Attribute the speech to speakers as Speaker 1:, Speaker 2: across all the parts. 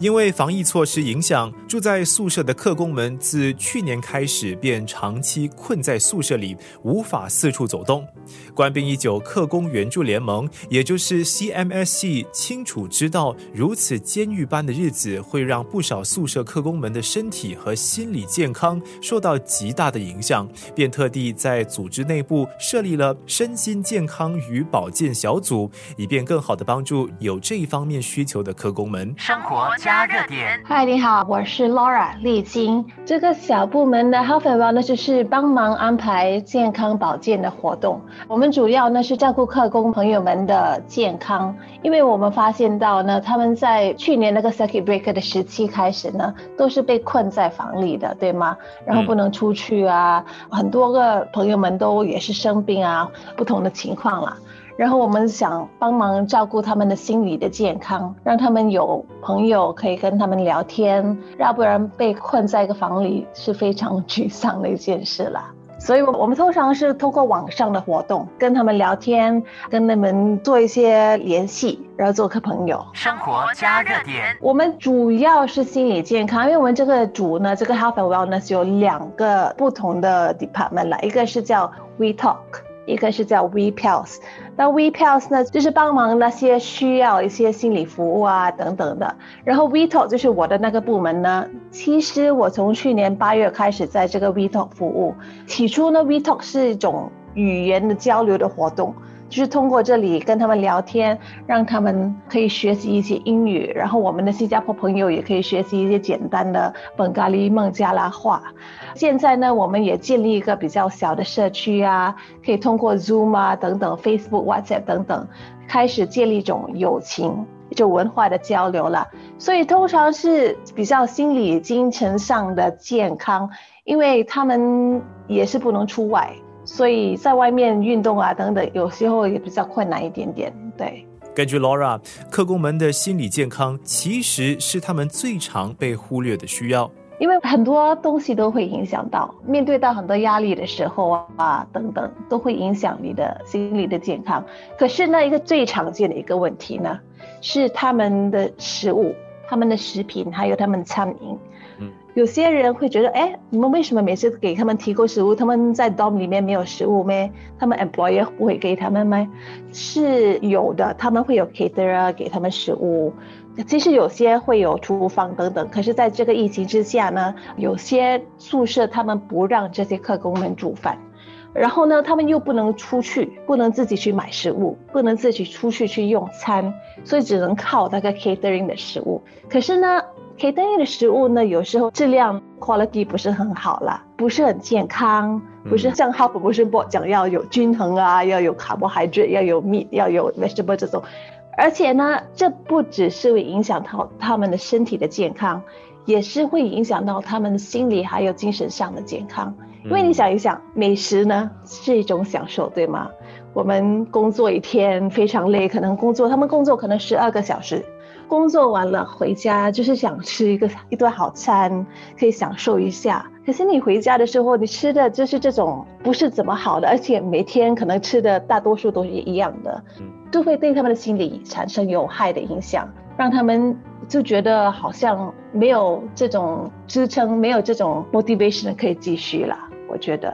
Speaker 1: 因为防疫措施影响，住在宿舍的客工们自去年开始便长期困在宿舍里，无法四处走动。官兵已久客工援助联盟，也就是 CMSC，清楚知道如此监狱般的日子会让不少宿舍客工们的身体和心理健康受到极大的影响，便特地在组织内部设立了身心健康与保健小组，以便更好的帮助有这一方面需求的客工们。生活。
Speaker 2: 加热点。嗨，你好，我是 Laura 丽晶。这个小部门的 Health and Well 那就是帮忙安排健康保健的活动。我们主要呢是照顾客工朋友们的健康，因为我们发现到呢，他们在去年那个 Circuit Break 的时期开始呢，都是被困在房里的，对吗？然后不能出去啊，很多个朋友们都也是生病啊，不同的情况啦。然后我们想帮忙照顾他们的心理的健康，让他们有朋友可以跟他们聊天，要不然被困在一个房里是非常沮丧的一件事了。所以，我我们通常是通过网上的活动跟他们聊天，跟他们做一些联系，然后做个朋友。生活加热点，我们主要是心理健康，因为我们这个组呢，这个 Health and Wellness 有两个不同的 department 了，一个是叫 We Talk。一个是叫 We Pals，那 We Pals 呢，就是帮忙那些需要一些心理服务啊等等的。然后 We Talk 就是我的那个部门呢。其实我从去年八月开始在这个 We Talk 服务。起初呢，We Talk 是一种语言的交流的活动。就是通过这里跟他们聊天，让他们可以学习一些英语，然后我们的新加坡朋友也可以学习一些简单的本咖喱孟加拉话。现在呢，我们也建立一个比较小的社区啊，可以通过 Zoom 啊等等，Facebook、WhatsApp 等等，开始建立一种友情、一种文化的交流了。所以通常是比较心理、精神上的健康，因为他们也是不能出外。所以在外面运动啊等等，有时候也比较困难一点点。对，
Speaker 1: 根据 Laura，客工们的心理健康其实是他们最常被忽略的需要，
Speaker 2: 因为很多东西都会影响到，面对到很多压力的时候啊等等，都会影响你的心理的健康。可是呢，一个最常见的一个问题呢，是他们的食物、他们的食品还有他们餐饮。有些人会觉得，哎，你们为什么每次给他们提供食物，他们在 dorm 里面没有食物咩？他们 employer 不会给他们吗？是有的，他们会有 caterer 给他们食物。其实有些会有厨房等等，可是在这个疫情之下呢，有些宿舍他们不让这些客工们煮饭，然后呢，他们又不能出去，不能自己去买食物，不能自己出去去用餐，所以只能靠那个 catering 的食物。可是呢？K 单 A 的食物呢，有时候质量 quality 不是很好啦，不是很健康，不是像 Health Promotion 讲要有均衡啊，要有 carbohydrate，要有 meat，要有 vegetable 这种。而且呢，这不只是会影响到他们的身体的健康，也是会影响到他们的心理还有精神上的健康。因为你想一想，美食呢是一种享受，对吗？我们工作一天非常累，可能工作他们工作可能十二个小时。工作完了回家就是想吃一个一顿好餐，可以享受一下。可是你回家的时候，你吃的就是这种不是怎么好的，而且每天可能吃的大多数都是一样的，就会对他们的心理产生有害的影响，让他们就觉得好像没有这种支撑，没有这种 motivation 可以继续了。我觉得，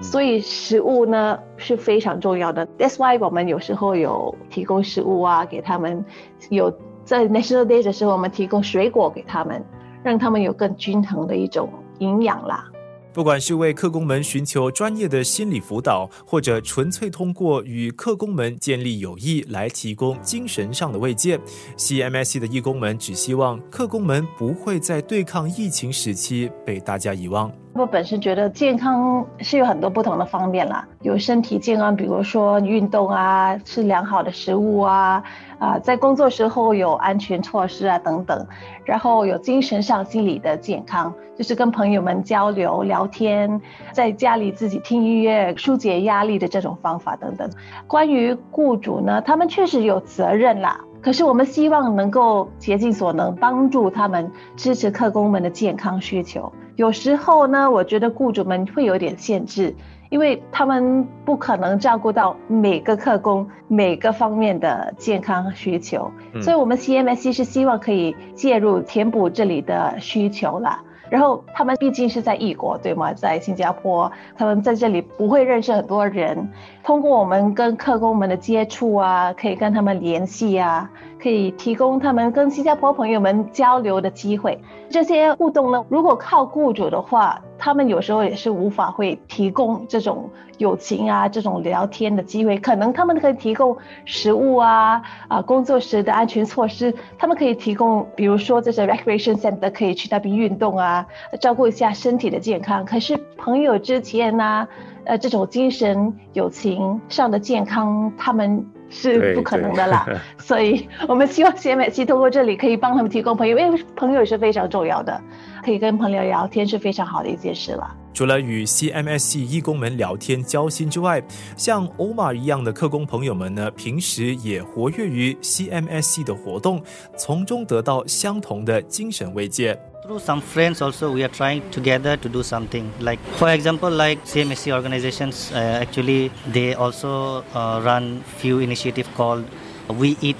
Speaker 2: 所以食物呢是非常重要的。That's why 我们有时候有提供食物啊，给他们有。在 National Day 的时候，我们提供水果给他们，让他们有更均衡的一种营养啦。
Speaker 1: 不管是为客工们寻求专业的心理辅导，或者纯粹通过与客工们建立友谊来提供精神上的慰藉，CMSC 的义工们只希望客工们不会在对抗疫情时期被大家遗忘。
Speaker 2: 我本身觉得健康是有很多不同的方面啦，有身体健康，比如说运动啊，吃良好的食物啊，啊，在工作时候有安全措施啊等等，然后有精神上、心理的健康，就是跟朋友们交流聊天，在家里自己听音乐疏解压力的这种方法等等。关于雇主呢，他们确实有责任啦。可是我们希望能够竭尽所能帮助他们，支持客工们的健康需求。有时候呢，我觉得雇主们会有点限制，因为他们不可能照顾到每个客工每个方面的健康需求，所以我们 CMSC 是希望可以介入填补这里的需求啦。然后他们毕竟是在异国，对吗？在新加坡，他们在这里不会认识很多人。通过我们跟客工们的接触啊，可以跟他们联系啊，可以提供他们跟新加坡朋友们交流的机会。这些互动呢，如果靠雇主的话，他们有时候也是无法会提供这种友情啊，这种聊天的机会。可能他们可以提供食物啊，啊，工作时的安全措施，他们可以提供，比如说这些 recreation center 可以去那边运动啊，照顾一下身体的健康。可是朋友之间呢，呃，这种精神友情上的健康，他们。是不可能的啦，所以我们希望 CMC 通过这里可以帮他们提供朋友，因为朋友是非常重要的，可以跟朋友聊天是非常好的一件事了。
Speaker 1: 除了与 CMSC 义工们聊天交心之外，像欧玛一样的客工朋友们呢，平时也活跃于 CMSC 的活动，从中得到相同的精神慰藉。
Speaker 3: Through some friends also we are trying together to do something. Like for example, like CMSC organizations, uh, actually they also uh, run few initiative called We Eat.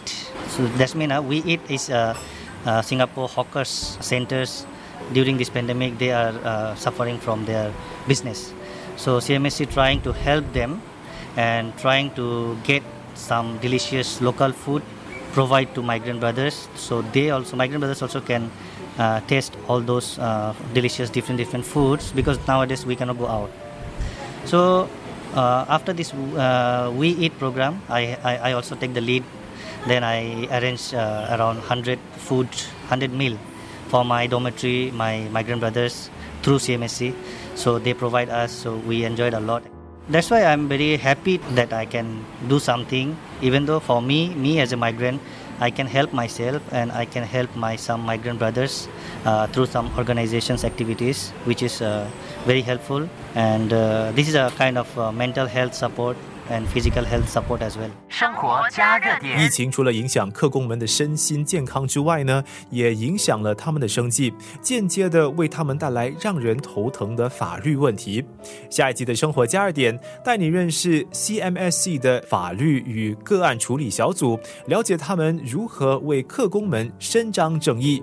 Speaker 3: So that's mean uh, We Eat is uh, uh, Singapore hawkers centers. During this pandemic, they are uh, suffering from their business. So CMSC trying to help them and trying to get some delicious local food provide to migrant brothers. So they also migrant brothers also can uh, taste all those uh, delicious different different foods because nowadays we cannot go out. So uh, after this uh, we eat program, I, I, I, also take the lead. Then I arrange uh, around 100 food, 100 meal for my dormitory, my migrant brothers through CMSC. So they provide us. So we enjoyed a lot. That's why I'm very happy that I can do something. Even though for me, me as a migrant, I can help myself and I can help my some migrant brothers uh, through some organizations activities, which is uh, very helpful. And uh, this is a kind of uh, mental health support and physical health support as well. 生活
Speaker 1: 加热点。疫情除了影响客工们的身心健康之外呢，也影响了他们的生计，间接的为他们带来让人头疼的法律问题。下一集的生活加热点带你认识 CMSC 的法律与个案处理小组，了解他们如何为客工们伸张正义。